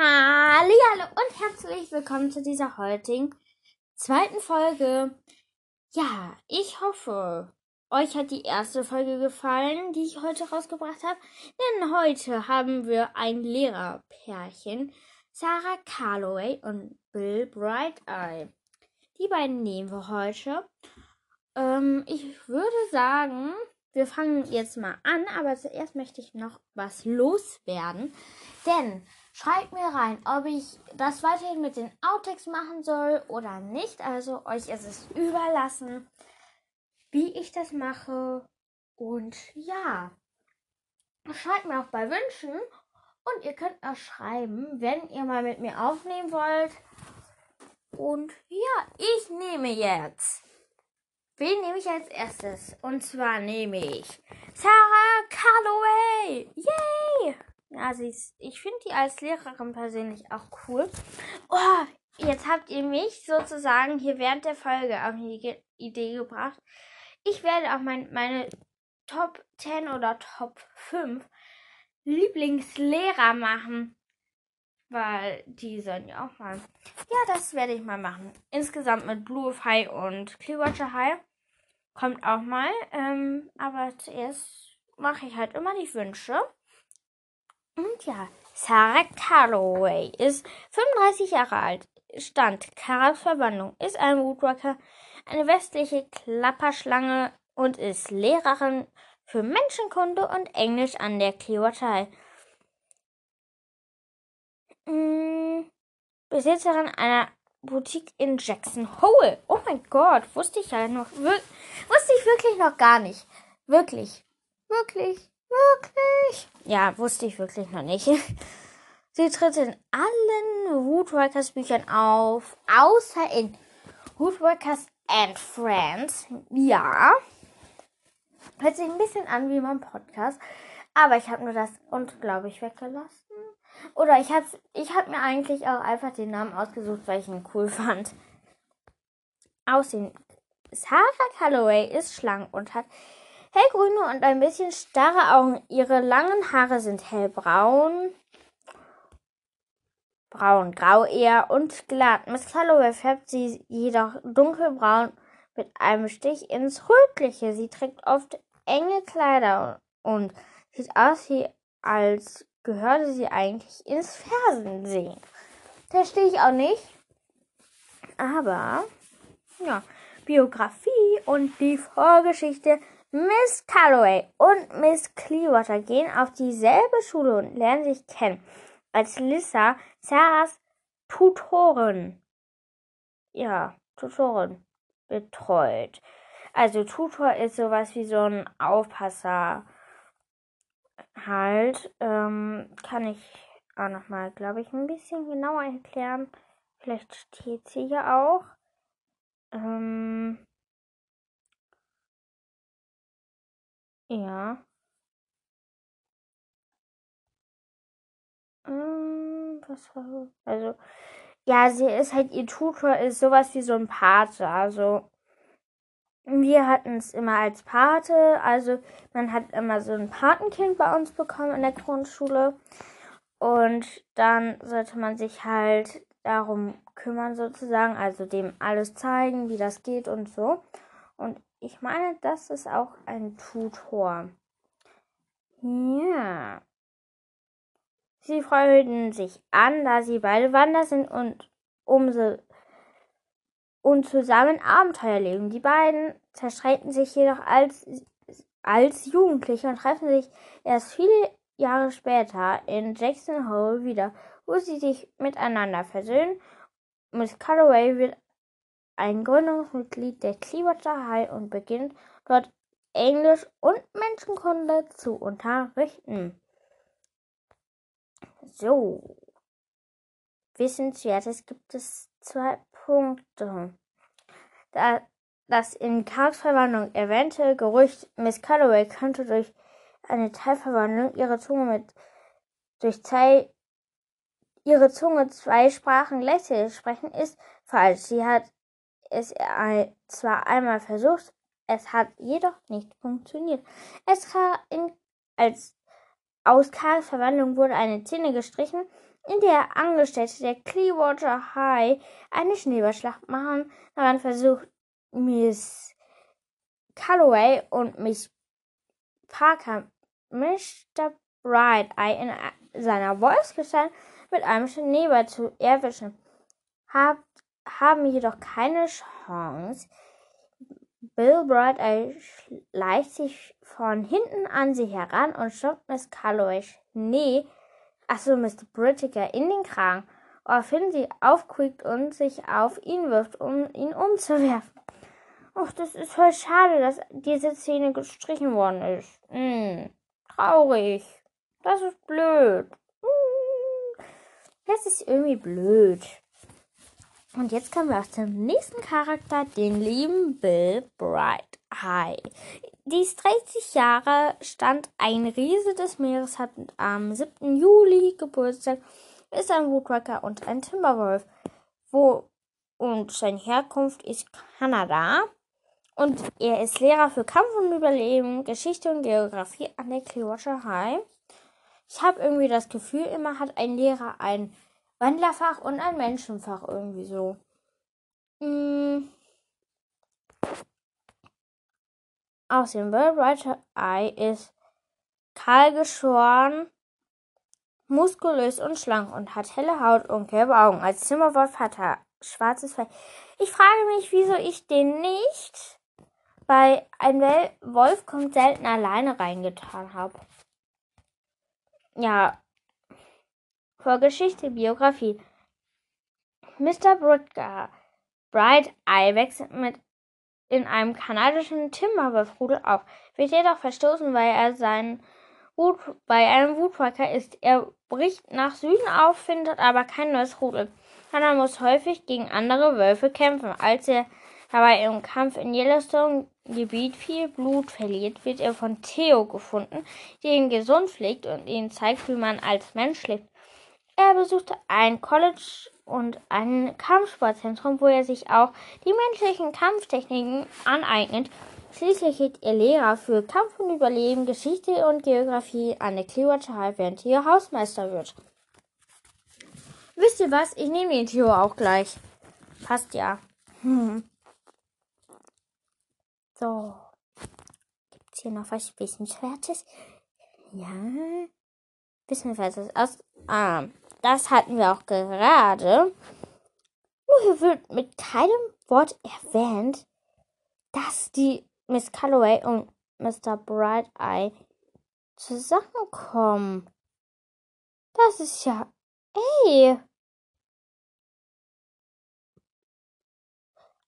Hallo und herzlich willkommen zu dieser heutigen zweiten Folge. Ja, ich hoffe, euch hat die erste Folge gefallen, die ich heute rausgebracht habe. Denn heute haben wir ein Lehrerpärchen, Sarah Calloway und Bill Brighteye. Die beiden nehmen wir heute. Ähm, ich würde sagen, wir fangen jetzt mal an, aber zuerst möchte ich noch was loswerden. Denn schreibt mir rein, ob ich das weiterhin mit den Outtakes machen soll oder nicht. Also euch ist es überlassen, wie ich das mache. Und ja, schreibt mir auch bei Wünschen. Und ihr könnt auch schreiben, wenn ihr mal mit mir aufnehmen wollt. Und ja, ich nehme jetzt Wen nehme ich als erstes? Und zwar nehme ich Sarah Calloway. Yay! Ja, sie ist, ich finde die als Lehrerin persönlich auch cool. Oh, jetzt habt ihr mich sozusagen hier während der Folge auf die Idee gebracht. Ich werde auch mein, meine Top 10 oder Top 5 Lieblingslehrer machen. Weil die sollen ja auch mal. Ja, das werde ich mal machen. Insgesamt mit Blue High und Clearwater High. Kommt auch mal. Ähm, aber zuerst mache ich halt immer die Wünsche. Und ja, Sarah Calloway ist 35 Jahre alt. Stand Karas Verwandlung, ist ein Woodwalker, eine westliche Klapperschlange und ist Lehrerin für Menschenkunde und Englisch an der Clearwater High. Hm, Besitzerin einer Boutique in Jackson Hole. Oh mein Gott, wusste ich ja noch. Wusste ich wirklich noch gar nicht. Wirklich. Wirklich. Wirklich. Ja, wusste ich wirklich noch nicht. Sie tritt in allen Woodworkers Büchern auf, außer in Woodworkers and Friends. Ja. Hört sich ein bisschen an wie mein Podcast. Aber ich habe nur das und glaube ich weggelassen. Oder ich habe ich hab mir eigentlich auch einfach den Namen ausgesucht, weil ich ihn cool fand. Aussehen. Sarah Calloway ist schlank und hat hellgrüne und ein bisschen starre Augen. Ihre langen Haare sind hellbraun, braun-grau eher und glatt. Miss Calloway färbt sie jedoch dunkelbraun mit einem Stich ins Rötliche. Sie trägt oft enge Kleider und sieht aus wie als gehörte sie eigentlich ins Fernsehen. Verstehe ich auch nicht. Aber, ja, Biografie und die Vorgeschichte. Miss Calloway und Miss Clearwater gehen auf dieselbe Schule und lernen sich kennen. Als Lissa Sarahs Tutorin, ja, Tutorin betreut. Also Tutor ist sowas wie so ein Aufpasser halt, ähm, kann ich auch nochmal, glaube ich, ein bisschen genauer erklären. Vielleicht steht sie hier auch. Ähm, ja. Ähm, was war Also, ja, sie ist halt, ihr Tutor ist sowas wie so ein Pate. Also, wir hatten es immer als Pate. Also man hat immer so ein Patenkind bei uns bekommen in der Grundschule. Und dann sollte man sich halt darum kümmern sozusagen, also dem alles zeigen, wie das geht und so. Und ich meine, das ist auch ein Tutor. Ja. Sie freuten sich an, da sie beide Wander sind und umso und zusammen Abenteuer leben. Die beiden zerstreiten sich jedoch als, als Jugendliche und treffen sich erst viele Jahre später in Jackson Hole wieder, wo sie sich miteinander versöhnen. Miss Calloway wird ein Gründungsmitglied der Clearwater High und beginnt dort Englisch und Menschenkunde zu unterrichten. So. Wissenswertes gibt es zwei Punkte. Da das in Karls Verwandlung erwähnte Gerücht, Miss Calloway könnte durch eine Teilverwandlung ihre Zunge mit durch zwei ihre Zunge zwei Sprachen gleichzeitig sprechen, ist falsch. Sie hat es zwar einmal versucht, es hat jedoch nicht funktioniert. Es in, als aus Karls Verwandlung wurde eine Zähne gestrichen in der Angestellte der Clearwater High eine Schneeballschlacht machen. Daran versucht Miss Calloway und Miss Parker Mr. Bright Eye in seiner Wolfsgestalt mit einem Schneeball zu erwischen, hab, haben jedoch keine Chance. Bill Bright schleicht sich von hinten an sie heran und schockt Miss Calloway Schnee, achso, Mr. Britiger, in den Kragen, woraufhin sie aufquickt und sich auf ihn wirft, um ihn umzuwerfen. Och, das ist voll schade, dass diese Szene gestrichen worden ist. Hm, traurig. Das ist blöd. Hm, das ist irgendwie blöd. Und jetzt kommen wir auch zum nächsten Charakter, den lieben Bill Bright. Hi. Dies 30 Jahre stand ein Riese des Meeres, hat am 7. Juli Geburtstag, ist ein Woodwalker und ein Timberwolf. Wo und seine Herkunft ist Kanada. Und er ist Lehrer für Kampf und Überleben, Geschichte und Geografie an der Clearwater High. Ich habe irgendwie das Gefühl, immer hat ein Lehrer ein Wandlerfach und ein Menschenfach irgendwie so. Mm. Außerdem Writer Eye ist kahl geschoren, muskulös und schlank und hat helle Haut und gelbe Augen. Als Zimmerwolf hat er schwarzes Fell. Ich frage mich, wieso ich den nicht bei ein Wolf kommt selten alleine reingetan habe. Ja. Vorgeschichte, Biografie. Mr. Brutger, Bright Eye wechselt mit in einem kanadischen Timberwolf-Rudel auf, wird jedoch verstoßen, weil er sein Wut bei einem Wutwalker ist. Er bricht nach Süden auf, findet aber kein neues Rudel. Hannah muss häufig gegen andere Wölfe kämpfen. Als er dabei im Kampf in Yellowstone Gebiet viel Blut verliert, wird er von Theo gefunden, der ihn gesund pflegt und ihm zeigt, wie man als Mensch lebt. Er besuchte ein College und ein Kampfsportzentrum, wo er sich auch die menschlichen Kampftechniken aneignet. Schließlich wird er Lehrer für Kampf und Überleben, Geschichte und Geografie an der Clearwater High, während Theo Hausmeister wird. Wisst ihr was? Ich nehme den Theo auch gleich. Passt ja. Hm. So. Gibt es hier noch was Wissenswertes? Ja. Wissenswertes aus. Ah, das hatten wir auch gerade. Nur hier wird mit keinem Wort erwähnt, dass die Miss Calloway und Mr. Bright Eye zusammenkommen. Das ist ja. Ey!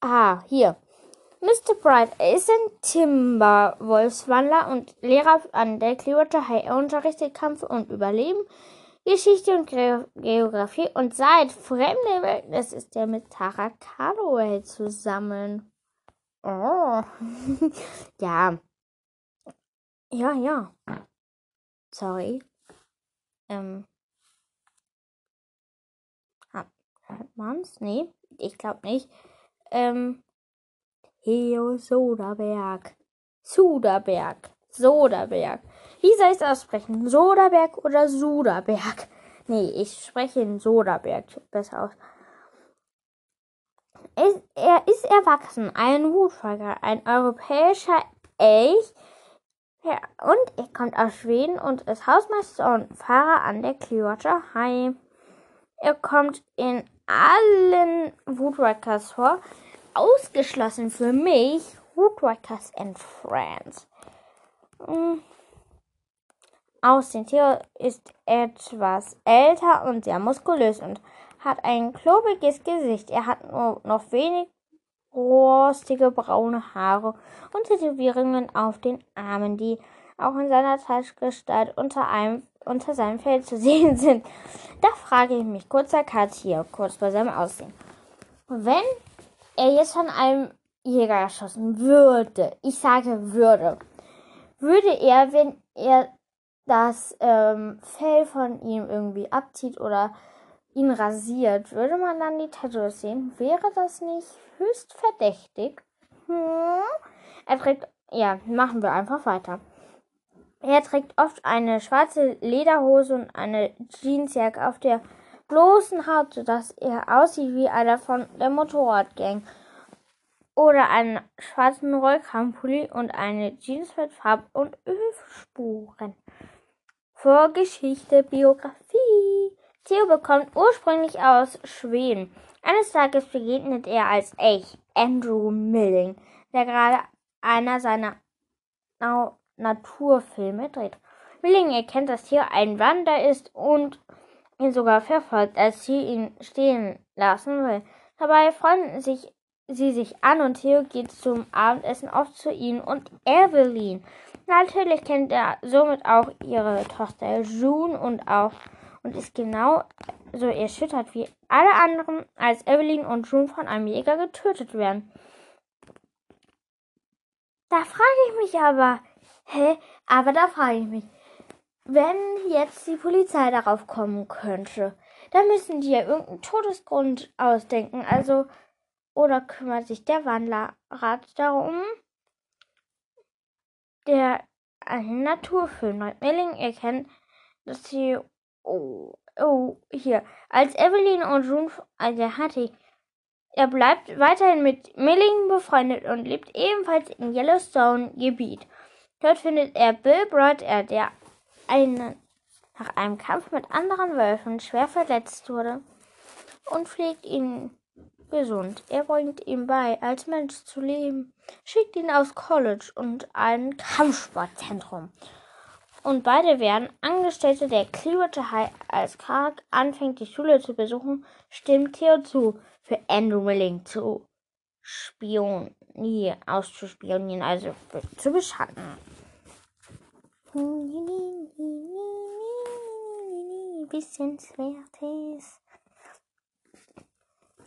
Ah, hier. Mr. Bright ist ein Timberwolfswandler und Lehrer an der Clearwater High. Er unterrichtet Kampf und Überleben, Geschichte und Ge Geografie und seit Fremde Wildnis ist er mit Tara Calloway zusammen. Oh. ja. Ja, ja. Sorry. Ähm. Hört man's? Nee, ich glaube nicht. Ähm. Heo Soderberg. Suderberg. Soderberg. Wie soll ich es aussprechen? Soderberg oder Suderberg? Nee, ich spreche in Soderberg besser aus. Er ist erwachsen, ein Wutfolger, ein europäischer Elch. Ja, und er kommt aus Schweden und ist Hausmeister und Fahrer an der Clearwater High. Er kommt in allen Woodwalkers vor, ausgeschlossen für mich Woodwalkers and Friends. Mhm. Aussehen. Theo ist etwas älter und sehr muskulös und hat ein klobiges Gesicht. Er hat nur noch wenig rostige braune Haare und Tätowierungen auf den Armen, die auch in seiner Taschgestalt unter einem unter seinem Fell zu sehen sind. Da frage ich mich, kurzer Cut hier, kurz bei seinem Aussehen. Wenn er jetzt von einem Jäger erschossen würde, ich sage würde, würde er, wenn er das ähm, Fell von ihm irgendwie abzieht oder ihn rasiert, würde man dann die Tattoos sehen? Wäre das nicht höchst verdächtig? Hm? Er trägt, ja, machen wir einfach weiter. Er trägt oft eine schwarze Lederhose und eine Jeansjacke, auf der bloßen Haut, sodass er aussieht wie einer von der Motorradgang. Oder einen schwarzen Rollkragenpulli und eine Jeans mit Farb- und Ölspuren. Vorgeschichte, Biografie. Theo bekommt ursprünglich aus Schweden. Eines Tages begegnet er als echt Andrew Milling, der gerade einer seiner Naturfilme dreht. Milling erkennt, dass Theo ein Wander ist und ihn sogar verfolgt, als Theo ihn stehen lassen will. Dabei freunden sich sie sich an und Theo geht zum Abendessen oft zu ihnen und Evelyn. Natürlich kennt er somit auch ihre Tochter June und auch und ist genau so erschüttert wie alle anderen, als Evelyn und June von einem Jäger getötet werden. Da frage ich mich aber, hä, aber da frage ich mich, wenn jetzt die Polizei darauf kommen könnte, dann müssen die ja irgendeinen Todesgrund ausdenken. Also, oder kümmert sich der Wandlerrat darum? Der einen Naturfilm Milling erkennt, dass sie oh, oh, hier, als Evelyn und June, also hatte er bleibt weiterhin mit Milling befreundet und lebt ebenfalls im Yellowstone-Gebiet. Dort findet er Bill Broder, der einen, nach einem Kampf mit anderen Wölfen schwer verletzt wurde, und pflegt ihn gesund. Er bringt ihm bei, als Mensch zu leben, schickt ihn aufs College und ein Kampfsportzentrum. Und beide werden Angestellte der Clearwater High. Als Clark anfängt, die Schule zu besuchen, stimmt Theo zu, für Andrew Willing zu spionieren, auszuspionieren, also zu beschatten. Bisschen Swertes.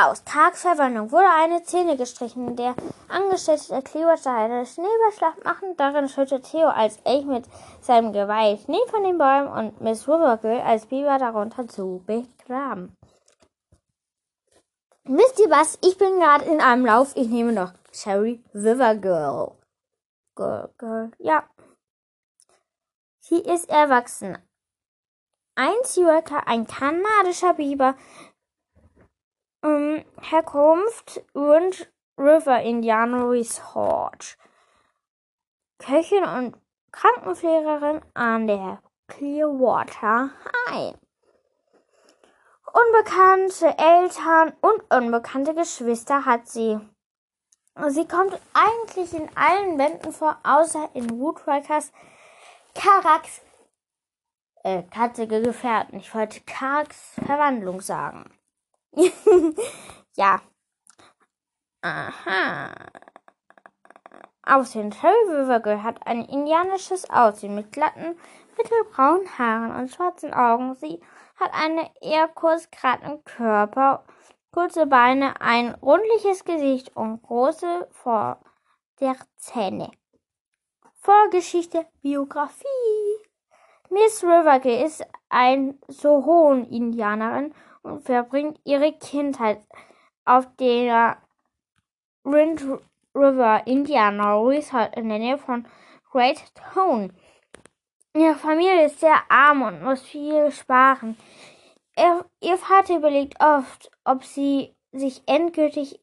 Aus Tagsverwandlung wurde eine Szene gestrichen, in der Angestellte der Clearwater eine Schneeballschlacht machen. Darin schüttet Theo als Elch mit seinem Geweih Schnee von den Bäumen und Miss Rivergill als Biber darunter zu begraben. Wisst ihr was? Ich bin gerade in einem Lauf. Ich nehme noch Cherry Rivergirl. Girl, girl, ja. Sie ist erwachsen. Ein Zürcher, ein kanadischer Biber, ähm, Herkunft Wind River Indian Resort. Köchin und Krankenpflegerin an der Clearwater High. Unbekannte Eltern und unbekannte Geschwister hat sie. Sie kommt eigentlich in allen Bänden vor, außer in Woodwalkers Karaks äh, katzige Gefährten. Ich wollte Karaks Verwandlung sagen. ja. Aha. Aussehen. Cherry hat ein indianisches Aussehen mit glatten, mittelbraunen Haaren und schwarzen Augen. Sie hat einen eher kurz geraden Körper, kurze Beine, ein rundliches Gesicht und große Vorderzähne. Vorgeschichte, Biografie. Miss Rivergill ist ein Sohon-Indianerin verbringt ihre Kindheit auf der Wind River Indiana Resort in der Nähe von Great Tone. Ihre Familie ist sehr arm und muss viel sparen. Er, ihr Vater überlegt oft, ob sie sich endgültig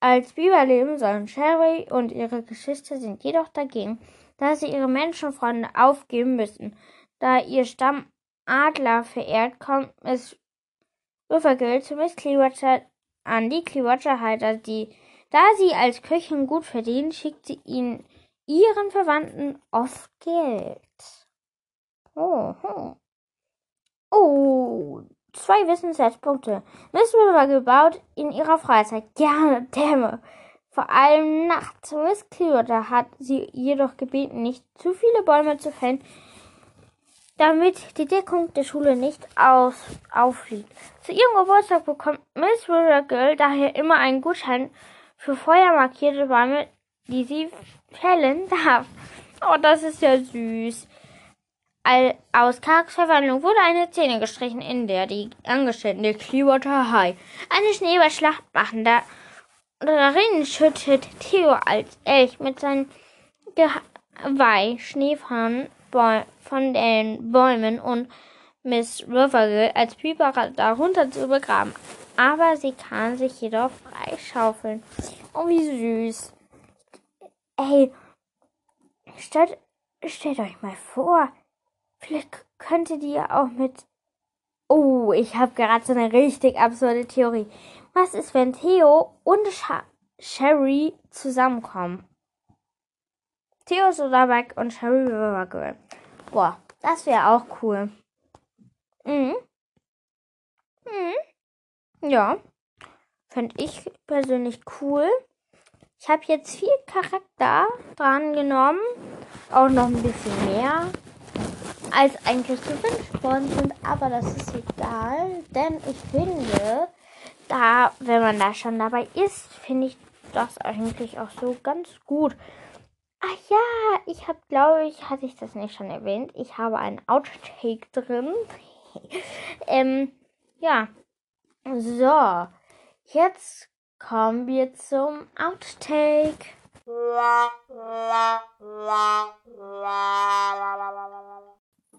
als Biber leben sollen. Sherry und ihre Geschwister sind jedoch dagegen, da sie ihre Menschenfreunde aufgeben müssen. Da ihr Stamm Adler verehrt, kommt es Rivergill zu Miss Clearwater an die Clearwater Halter, die, da sie als Köchin gut verdient, schickt sie ihnen ihren Verwandten oft Geld. Oh, oh. oh zwei Wissenswertpunkte. Miss Rivergill baut in ihrer Freizeit gerne Dämme. Vor allem nachts. Miss Clearwater hat sie jedoch gebeten, nicht zu viele Bäume zu fällen, damit die Deckung der Schule nicht aus auffliegt. Zu ihrem Geburtstag bekommt Miss Girl daher immer einen Gutschein für feuermarkierte Bäume, die sie fällen darf. Oh, das ist ja süß. All, aus Karks Verwandlung wurde eine Szene gestrichen, in der die Angestellten der Clearwater High eine Schneeballschlacht machen. Da, darin schüttet Theo als Elch mit seinem Geweih Schnee von den Bäumen und Miss Rivergill als Piper darunter zu begraben. Aber sie kann sich jedoch freischaufeln. Oh, wie süß. Ey, stellt, stellt euch mal vor, vielleicht könnte die ja auch mit. Oh, ich habe gerade so eine richtig absurde Theorie. Was ist, wenn Theo und Sha Sherry zusammenkommen? Theo Soderbergh und Sherry Rivergirl. Boah, das wäre auch cool. Mhm. Mhm. Ja. Fände ich persönlich cool. Ich habe jetzt viel Charakter dran genommen. Auch noch ein bisschen mehr, als eigentlich gewünscht worden sind. Aber das ist egal, denn ich finde, da, wenn man da schon dabei ist, finde ich das eigentlich auch so ganz gut. Ah ja, ich habe, glaube ich, hatte ich das nicht schon erwähnt. Ich habe einen Outtake drin. ähm, ja. So. Jetzt kommen wir zum Outtake.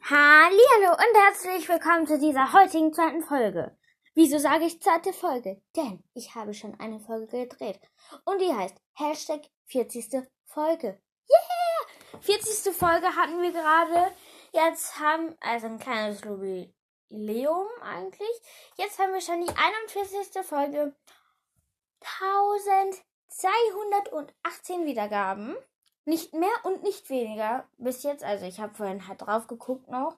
Hallo und herzlich willkommen zu dieser heutigen zweiten Folge. Wieso sage ich zweite Folge? Denn ich habe schon eine Folge gedreht. Und die heißt Hashtag 40. Folge. Yeah! 40. Folge hatten wir gerade. Jetzt haben, also ein kleines Jubiläum eigentlich. Jetzt haben wir schon die 41. Folge. 1218 Wiedergaben. Nicht mehr und nicht weniger bis jetzt. Also ich habe vorhin halt drauf geguckt noch.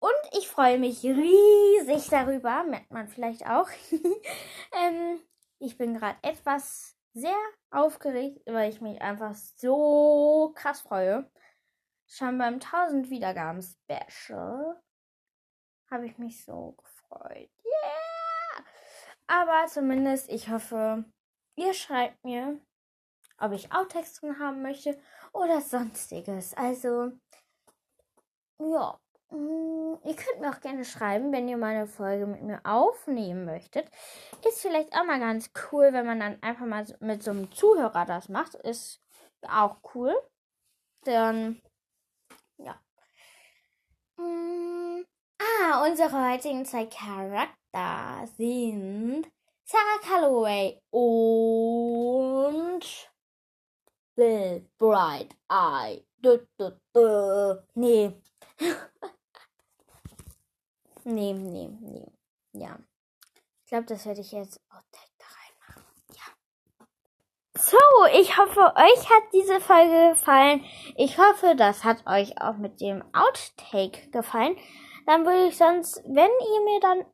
Und ich freue mich riesig darüber. Merkt man vielleicht auch. ähm, ich bin gerade etwas sehr aufgeregt, weil ich mich einfach so krass freue. Schon beim 1000 Wiedergaben Special habe ich mich so gefreut. Yeah! Aber zumindest, ich hoffe, ihr schreibt mir, ob ich Outtext drin haben möchte oder sonstiges. Also, ja. Mm, ihr könnt mir auch gerne schreiben, wenn ihr mal eine Folge mit mir aufnehmen möchtet. Ist vielleicht auch mal ganz cool, wenn man dann einfach mal mit so einem Zuhörer das macht. Ist auch cool. Dann, ja. Mm, ah, unsere heutigen zwei Charakter sind Sarah Calloway und Bill Bright Eye. Du, du, du. Nee. Nee, nee, nee. Ja. Ich glaube, das werde ich jetzt auch direkt da reinmachen. Ja. So, ich hoffe, euch hat diese Folge gefallen. Ich hoffe, das hat euch auch mit dem Outtake gefallen. Dann würde ich sonst, wenn ihr mir dann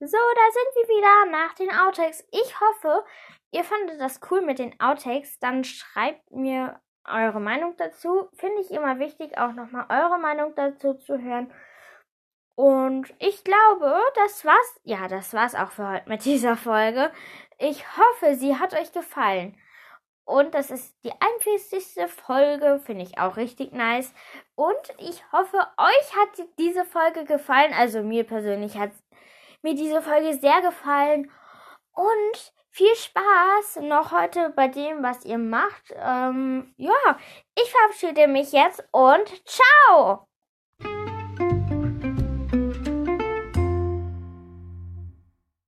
So, da sind wir wieder nach den Outtakes. Ich hoffe, ihr fandet das cool mit den Outtakes. Dann schreibt mir eure Meinung dazu. Finde ich immer wichtig, auch nochmal eure Meinung dazu zu hören. Und ich glaube, das war's. Ja, das war's auch für heute mit dieser Folge. Ich hoffe, sie hat euch gefallen. Und das ist die 41. Folge, finde ich auch richtig nice. Und ich hoffe, euch hat diese Folge gefallen. Also mir persönlich hat mir diese Folge sehr gefallen. Und viel Spaß noch heute bei dem, was ihr macht. Ähm, ja, ich verabschiede mich jetzt und ciao!